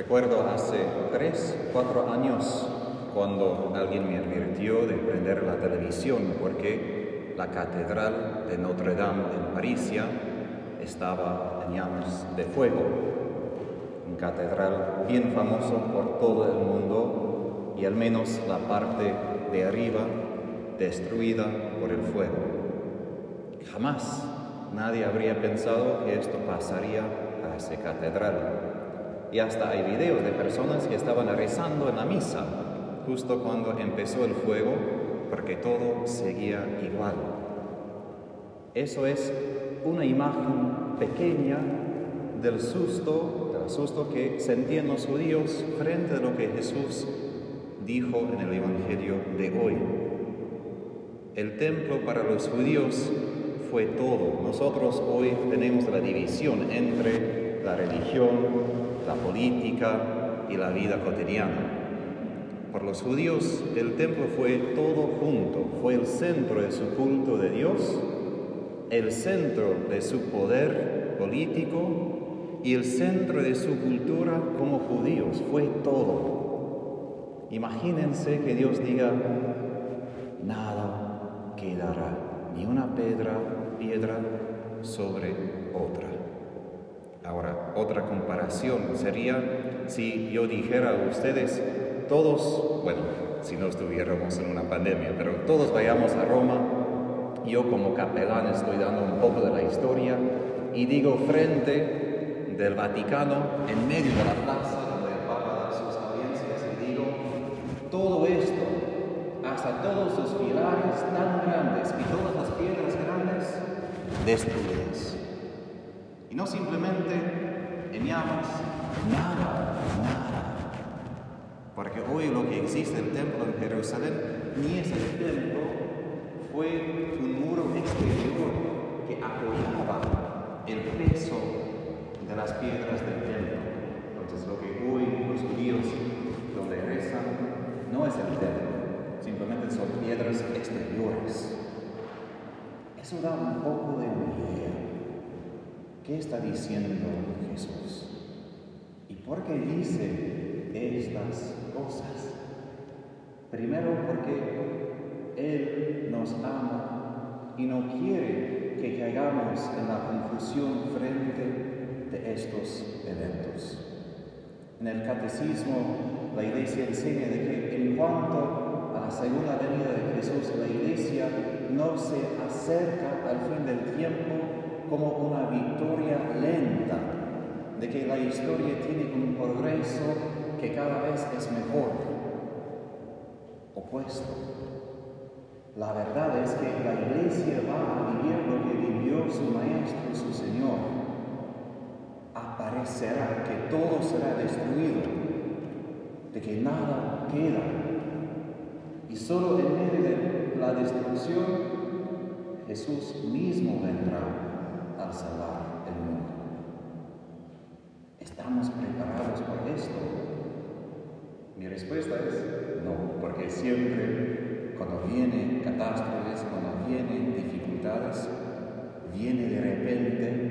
Recuerdo hace tres, cuatro años cuando alguien me advirtió de prender la televisión porque la catedral de Notre Dame en Parisia estaba en llamas de fuego. Un catedral bien famoso por todo el mundo y al menos la parte de arriba destruida por el fuego. Jamás nadie habría pensado que esto pasaría a esa catedral. Y hasta hay videos de personas que estaban rezando en la misa justo cuando empezó el fuego, porque todo seguía igual. Eso es una imagen pequeña del susto, del susto que sentían los judíos frente a lo que Jesús dijo en el Evangelio de hoy. El templo para los judíos fue todo. Nosotros hoy tenemos la división entre la religión, la política y la vida cotidiana. Por los judíos el templo fue todo junto, fue el centro de su culto de Dios, el centro de su poder político y el centro de su cultura como judíos, fue todo. Imagínense que Dios diga, nada quedará, ni una piedra, piedra sobre otra. Ahora, otra comparación sería si yo dijera a ustedes, todos, bueno, si no estuviéramos en una pandemia, pero todos vayamos a Roma. Yo como capelán estoy dando un poco de la historia y digo frente del Vaticano, en medio de la plaza donde el Papa da sus audiencias, y digo, todo esto, hasta todos sus pilares tan grandes y todas las piedras grandes, destruidas. No simplemente en llamas, nada, nada porque hoy lo que existe el templo en Jerusalén ni es el templo, fue un muro exterior que apoyaba el peso de las piedras del templo. Entonces lo que hoy los judíos donde rezan no es el templo, simplemente son piedras exteriores. Eso da un poco de idea. ¿Qué está diciendo Jesús? ¿Y por qué dice estas cosas. Primero porque Él nos ama y no quiere que caigamos en la confusión frente de estos eventos. En el catecismo la iglesia enseña de que en cuanto a la segunda venida de Jesús, la iglesia no se acerca al fin del tiempo como una victoria lenta, de que la historia tiene un progreso que cada vez es mejor. Opuesto. La verdad es que la iglesia va a vivir lo que vivió su maestro, su Señor. Aparecerá que todo será destruido, de que nada queda. Y solo en medio de la destrucción, Jesús mismo vendrá a salvar el mundo. ¿Estamos preparados por esto? Mi respuesta es no, porque siempre cuando vienen catástrofes, cuando vienen dificultades, viene de repente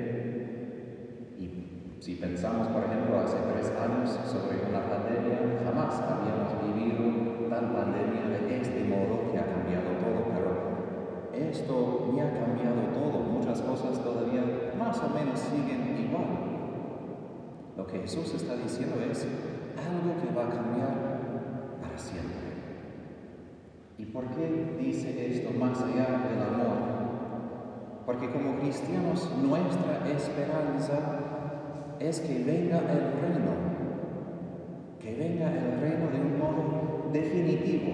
y si pensamos, por ejemplo, hace tres años sobre una pandemia, jamás habíamos vivido tal pandemia de este modo que ha cambiado todo, pero esto ya ha cambiado todo, muchas cosas todavía siguen igual. Lo que Jesús está diciendo es, algo que va a cambiar para siempre. ¿Y por qué dice esto más allá del amor? Porque como cristianos nuestra esperanza es que venga el reino, que venga el reino de un modo definitivo.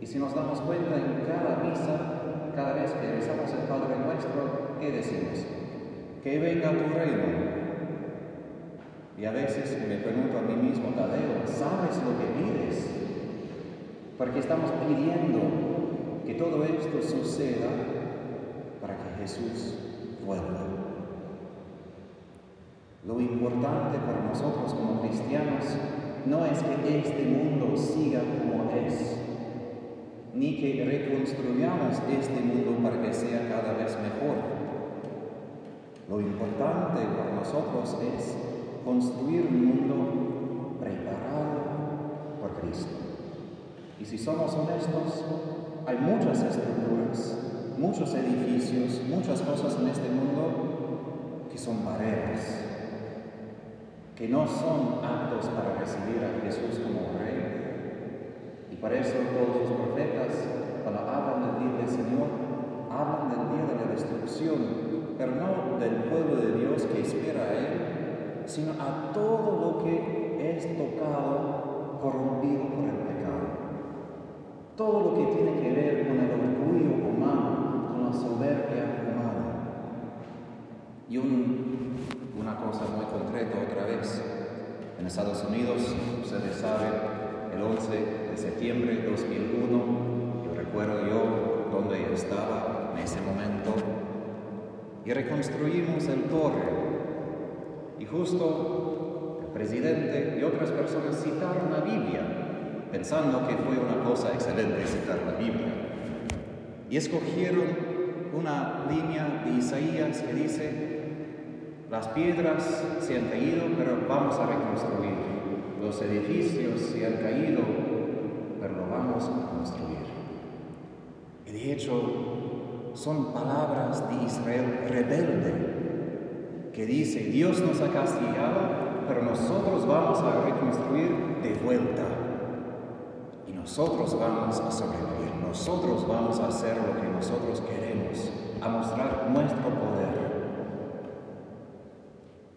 Y si nos damos cuenta en cada misa, cada vez que rezamos el Padre nuestro, ¿qué decimos? Que venga tu reino, y a veces me pregunto a mí mismo, Tadeo, ¿sabes lo que pides? Porque estamos pidiendo que todo esto suceda para que Jesús vuelva. Lo importante para nosotros como cristianos no es que este mundo siga como es, ni que reconstruyamos este mundo para que sea cada vez mejor. Lo importante para nosotros es construir un mundo preparado por Cristo. Y si somos honestos, hay muchas estructuras, muchos edificios, muchas cosas en este mundo que son barreras, que no son aptos para recibir a Jesús como Rey. Y para eso todos los profetas, cuando hablan del día del Señor, hablan del día de la destrucción, pero no del pueblo de Dios que espera a Él, sino a todo lo que es tocado, corrompido por el pecado. Todo lo que tiene que ver con el orgullo humano, con la soberbia humana. Y una cosa muy concreta otra vez. En Estados Unidos, ustedes saben, el 11 de septiembre de 2001, yo recuerdo yo donde estaba en ese momento, y reconstruimos el torre y justo el presidente y otras personas citaron la Biblia, pensando que fue una cosa excelente citar la Biblia. Y escogieron una línea de Isaías que dice, las piedras se han caído, pero vamos a reconstruir. Los edificios se han caído, pero lo vamos a construir. Y de hecho, son palabras de Israel rebelde que dice, Dios nos ha castigado, pero nosotros vamos a reconstruir de vuelta. Y nosotros vamos a sobrevivir, nosotros vamos a hacer lo que nosotros queremos, a mostrar nuestro poder.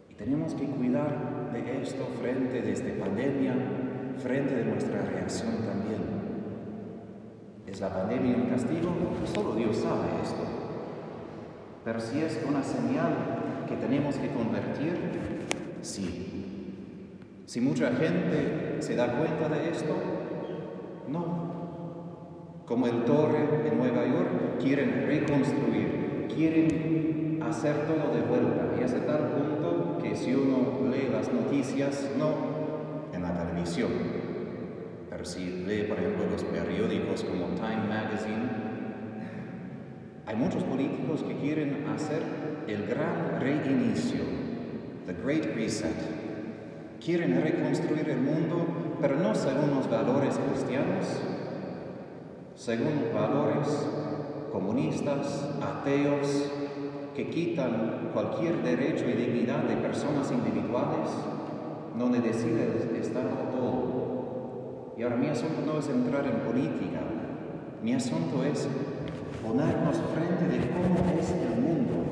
Y tenemos que cuidar de esto frente de esta pandemia, frente de nuestra reacción también. ¿Es la pandemia un castigo? Solo Dios sabe esto. Pero si es una señal que tenemos que convertir? Sí. Si mucha gente se da cuenta de esto, no. Como el torre de Nueva York, quieren reconstruir, quieren hacer todo de vuelta. Y hasta tal punto que si uno lee las noticias, no en la televisión, si lee, por ejemplo, los periódicos como Time Magazine, hay muchos políticos que quieren hacer el gran reinicio, the Great Reset. Quieren reconstruir el mundo, pero no según los valores cristianos, según valores comunistas, ateos, que quitan cualquier derecho y dignidad de personas individuales, donde decide el Estado todo. Y ahora mi asunto no es entrar en política, mi asunto es ponernos frente de cómo es el mundo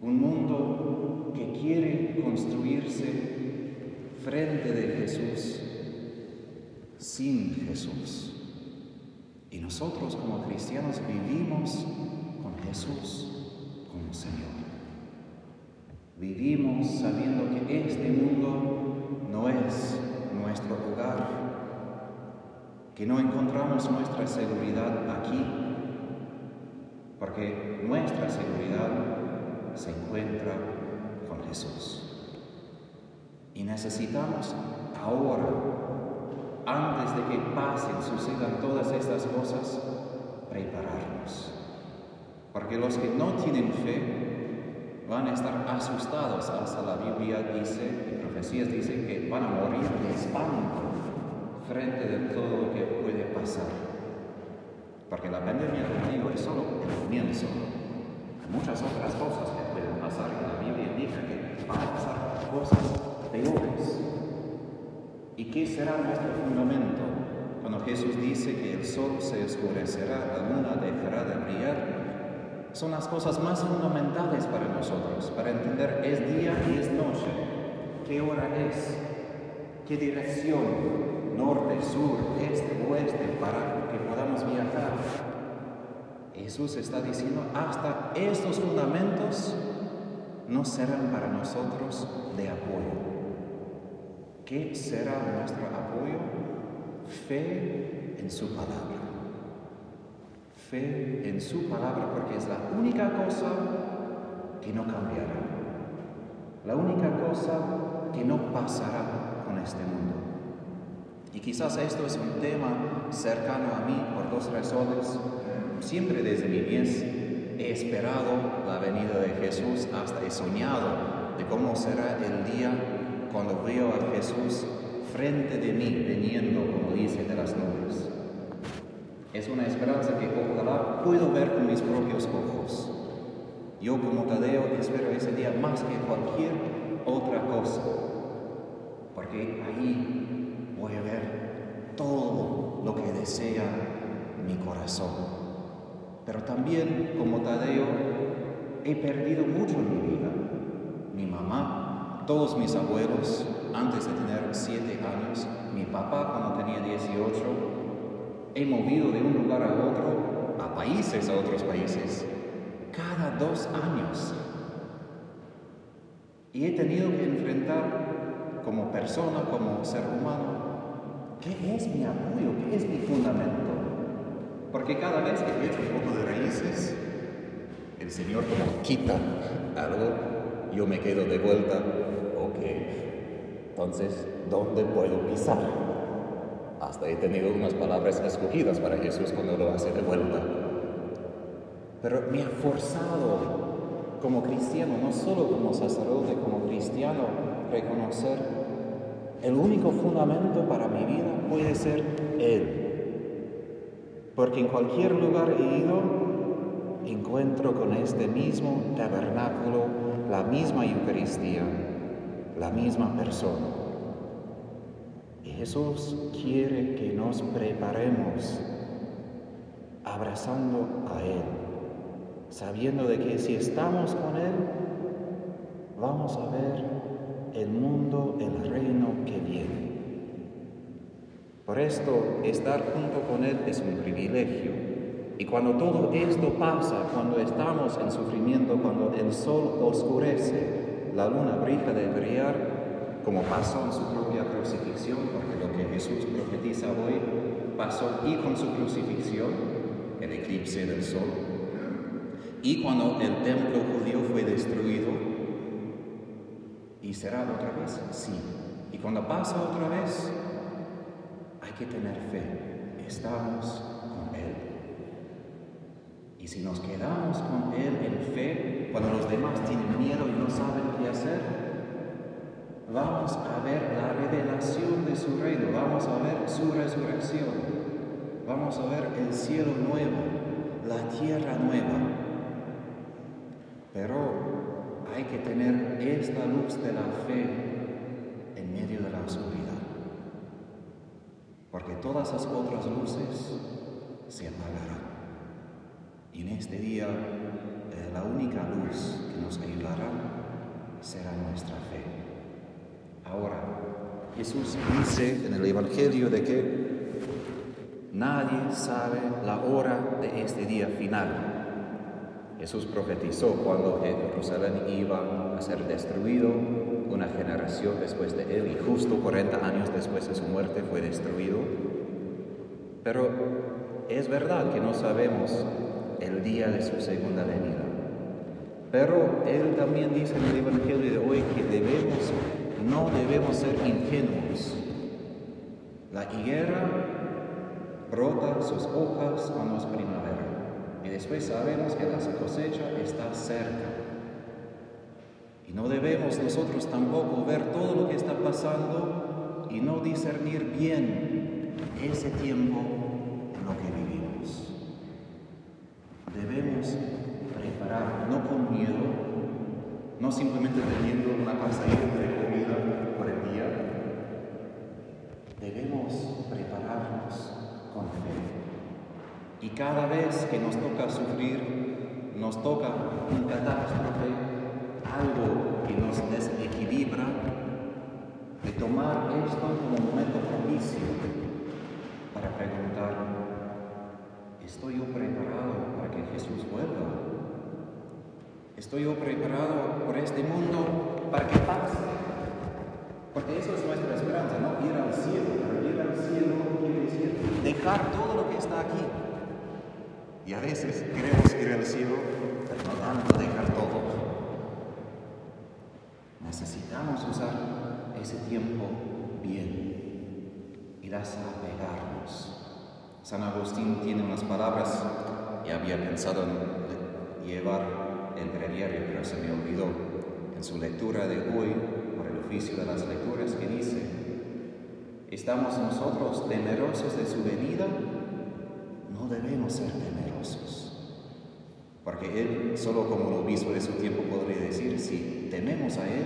un mundo que quiere construirse frente de Jesús, sin Jesús. Y nosotros como cristianos vivimos con Jesús como Señor. Vivimos sabiendo que este mundo no es nuestro hogar, que no encontramos nuestra seguridad aquí, porque nuestra seguridad se encuentra con Jesús. Y necesitamos ahora, antes de que pasen, sucedan todas estas cosas, prepararnos. Porque los que no tienen fe van a estar asustados. Hasta la Biblia dice, profecías dice que van a morir de espanto frente de todo lo que puede pasar. Porque la pandemia, como es solo el comienzo. Muchas otras cosas y la Biblia indica que van a pasar cosas peores. ¿Y qué será nuestro fundamento? Cuando Jesús dice que el sol se oscurecerá, la luna dejará de brillar, son las cosas más fundamentales para nosotros, para entender es día y es noche, qué hora es, qué dirección, norte, sur, este, oeste, para que podamos viajar. Jesús está diciendo, hasta estos fundamentos no serán para nosotros de apoyo. ¿Qué será nuestro apoyo? Fe en su palabra. Fe en su palabra porque es la única cosa que no cambiará. La única cosa que no pasará con este mundo. Y quizás esto es un tema cercano a mí por dos razones. Siempre desde mi niñez he esperado la venida de Jesús, hasta he soñado de cómo será el día cuando veo a Jesús frente de mí, viniendo, como dice, de las nubes. Es una esperanza que ojalá puedo ver con mis propios ojos. Yo como Tadeo espero ese día más que cualquier otra cosa, porque ahí voy a ver todo lo que desea mi corazón. Pero también como Tadeo he perdido mucho en mi vida. Mi mamá, todos mis abuelos, antes de tener siete años, mi papá cuando tenía 18, he movido de un lugar a otro, a países, a otros países, cada dos años. Y he tenido que enfrentar como persona, como ser humano, ¿qué es mi apoyo? ¿Qué es mi fundamento? Porque cada vez que hecho un poco de raíces, el Señor como quita algo, yo me quedo de vuelta, ok, entonces, ¿dónde puedo pisar? Hasta he tenido unas palabras escogidas para Jesús cuando lo hace de vuelta. Pero me ha forzado como cristiano, no solo como sacerdote, como cristiano, reconocer el único fundamento para mi vida puede ser Él. Porque en cualquier lugar he ido, encuentro con este mismo tabernáculo, la misma Eucaristía, la misma persona. Y Jesús quiere que nos preparemos abrazando a Él, sabiendo de que si estamos con Él, vamos a ver el mundo, el reino que viene. Por esto, estar junto con Él es un privilegio. Y cuando todo esto pasa, cuando estamos en sufrimiento, cuando el sol oscurece, la luna brilla de brillar, como pasó en su propia crucifixión, porque lo que Jesús profetiza hoy pasó y con su crucifixión, el eclipse del sol, y cuando el templo judío fue destruido, y será otra vez, sí. Y cuando pasa otra vez, hay que tener fe. Estamos con Él. Y si nos quedamos con Él en fe, cuando los demás tienen miedo y no saben qué hacer, vamos a ver la revelación de su reino, vamos a ver su resurrección, vamos a ver el cielo nuevo, la tierra nueva. Pero hay que tener esta luz de la fe en medio de la oscuridad porque todas las otras luces se apagarán. Y en este día eh, la única luz que nos ayudará será nuestra fe. Ahora, Jesús dice en el Evangelio de que nadie sabe la hora de este día final. Jesús profetizó cuando Jerusalén iba a ser destruido una generación después de él y justo 40 años después de su muerte fue destruido. Pero es verdad que no sabemos el día de su segunda venida. Pero él también dice en el Evangelio de hoy que debemos, no debemos ser ingenuos. La higuera brota sus hojas cuando es primavera y después sabemos que la cosecha está cerca. Y no debemos nosotros tampoco ver todo lo que está pasando y no discernir bien ese tiempo en lo que vivimos. Debemos preparar, no con miedo, no simplemente teniendo una pasadita de comida por el día. Debemos prepararnos cada vez que nos toca sufrir, nos toca un catástrofe, algo que nos desequilibra, de tomar esto como un momento propicio para preguntar, ¿estoy yo preparado para que Jesús vuelva? ¿Estoy yo preparado por este mundo para que pase? Porque eso es nuestra esperanza, ¿no? Ir al cielo. Pero ir al cielo quiere decir dejar todo lo que está aquí. Y a veces queremos ir al cielo, pero no tanto dejar todo. Necesitamos usar ese tiempo bien y desapegarnos. San Agustín tiene unas palabras y había pensado en llevar el breviario, pero se me olvidó. en su lectura de hoy, por el oficio de las lecturas, que dice, ¿estamos nosotros temerosos de su venida? No debemos ser temerosos, porque Él, solo como el obispo de su tiempo, podría decir, si tememos a Él,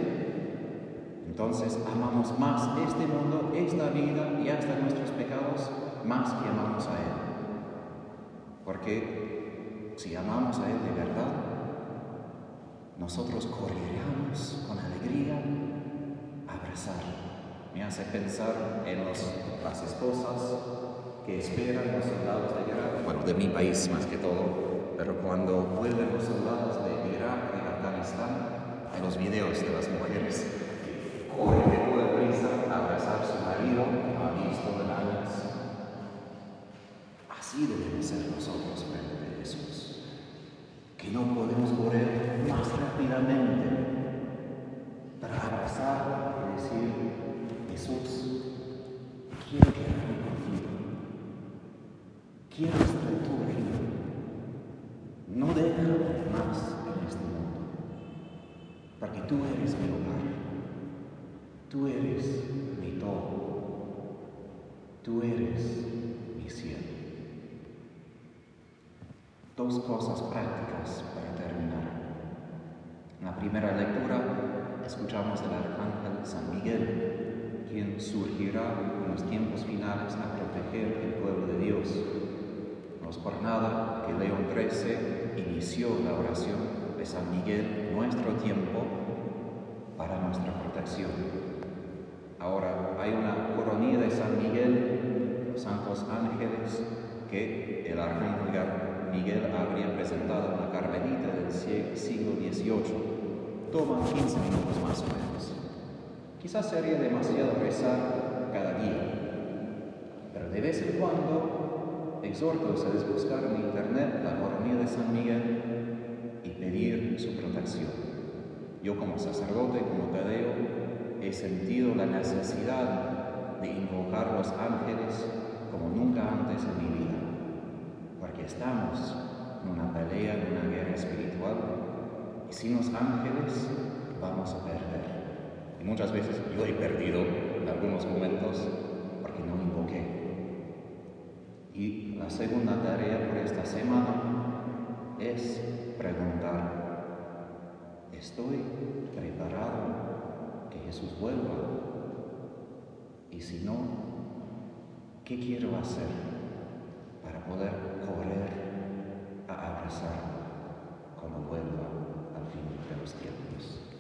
entonces amamos más este mundo, esta vida y hasta nuestros pecados, más que amamos a Él. Porque si amamos a Él de verdad, nosotros correríamos con alegría a abrazar. Me hace pensar en las esposas que esperan los soldados de guerra, bueno, de mi país más que todo, pero cuando vuelven los soldados de Irak y Afganistán, los videos de las mujeres prisa Dos cosas prácticas para terminar. En la primera lectura escuchamos del arcángel San Miguel, quien surgirá en los tiempos finales a proteger el pueblo de Dios. No es por nada que León XIII inició la oración de San Miguel nuestro tiempo para nuestra protección. Ahora hay una coronilla de San Miguel, los santos ángeles, que el arcángel Miguel habría presentado en la Carmelita del siglo XVIII. Toma 15 minutos más o menos. Quizás sería demasiado rezar cada día, pero de vez en cuando exhorto a ustedes buscar en internet la coronilla de San Miguel y pedir su protección. Yo como sacerdote, como Tadeo, he sentido la necesidad de invocar los ángeles como nunca antes en mi vida porque estamos en una pelea, en una guerra espiritual, y sin los ángeles vamos a perder. Y muchas veces yo he perdido en algunos momentos porque no invoqué. Y la segunda tarea por esta semana es preguntar, ¿estoy preparado que Jesús vuelva? Y si no, ¿qué quiero hacer? para poder correr a abrazarlo cuando vuelva al fin de los tiempos.